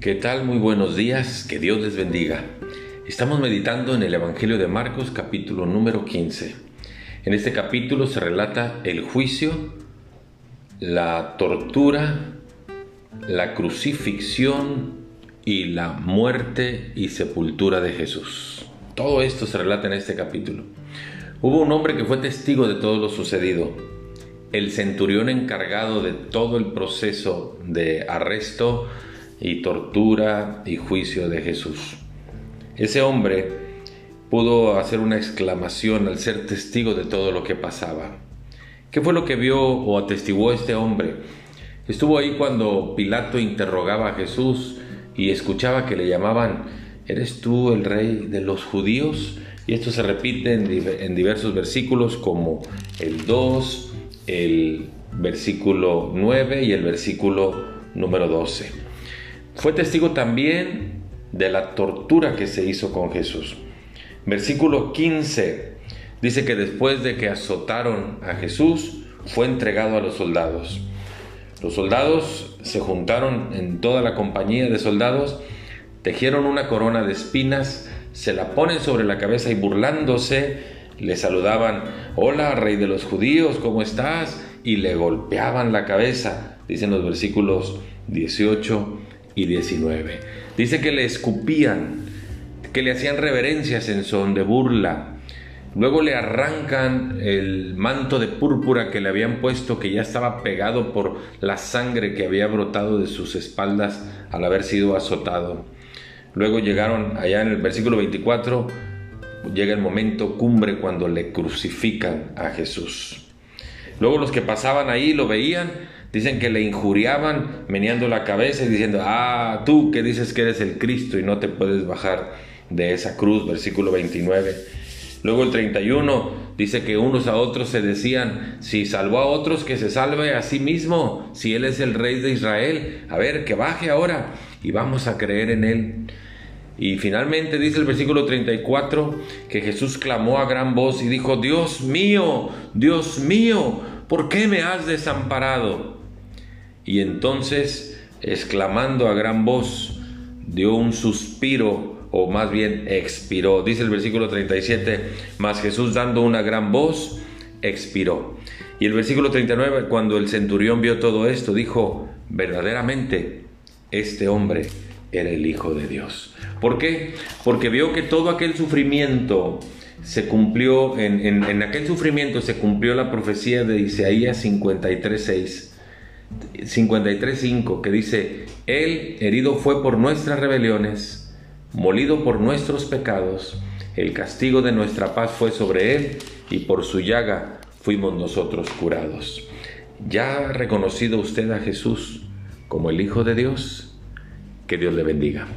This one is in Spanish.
¿Qué tal? Muy buenos días, que Dios les bendiga. Estamos meditando en el Evangelio de Marcos capítulo número 15. En este capítulo se relata el juicio, la tortura, la crucifixión y la muerte y sepultura de Jesús. Todo esto se relata en este capítulo. Hubo un hombre que fue testigo de todo lo sucedido, el centurión encargado de todo el proceso de arresto, y tortura y juicio de Jesús. Ese hombre pudo hacer una exclamación al ser testigo de todo lo que pasaba. ¿Qué fue lo que vio o atestiguó este hombre? Estuvo ahí cuando Pilato interrogaba a Jesús y escuchaba que le llamaban, ¿eres tú el rey de los judíos? Y esto se repite en, diversos versículos como el 2, el versículo 9 y el versículo número 12. Fue testigo también de la tortura que se hizo con Jesús. Versículo 15 dice que después de que azotaron a Jesús, fue entregado a los soldados. Los soldados se juntaron en toda la compañía de soldados, tejieron una corona de espinas, se la ponen sobre la cabeza y burlándose, le saludaban, hola rey de los judíos, ¿cómo estás? Y le golpeaban la cabeza, dicen los versículos 18 y 19. Dice que le escupían, que le hacían reverencias en son de burla. Luego le arrancan el manto de púrpura que le habían puesto, que ya estaba pegado por la sangre que había brotado de sus espaldas al haber sido azotado. Luego llegaron allá en el versículo 24, llega el momento cumbre cuando le crucifican a Jesús. Luego los que pasaban ahí lo veían Dicen que le injuriaban meneando la cabeza y diciendo, ah, tú que dices que eres el Cristo y no te puedes bajar de esa cruz, versículo 29. Luego el 31 dice que unos a otros se decían, si salvó a otros, que se salve a sí mismo, si Él es el rey de Israel, a ver, que baje ahora y vamos a creer en Él. Y finalmente dice el versículo 34 que Jesús clamó a gran voz y dijo, Dios mío, Dios mío, ¿por qué me has desamparado? Y entonces, exclamando a gran voz, dio un suspiro, o más bien expiró. Dice el versículo 37, mas Jesús dando una gran voz, expiró. Y el versículo 39, cuando el centurión vio todo esto, dijo, verdaderamente, este hombre era el Hijo de Dios. ¿Por qué? Porque vio que todo aquel sufrimiento se cumplió, en, en, aquel sufrimiento se cumplió la profecía de Isaías 53.6 53.5 que dice, Él herido fue por nuestras rebeliones, molido por nuestros pecados, el castigo de nuestra paz fue sobre Él y por su llaga fuimos nosotros curados. ¿Ya ha reconocido usted a Jesús como el Hijo de Dios? Que Dios le bendiga.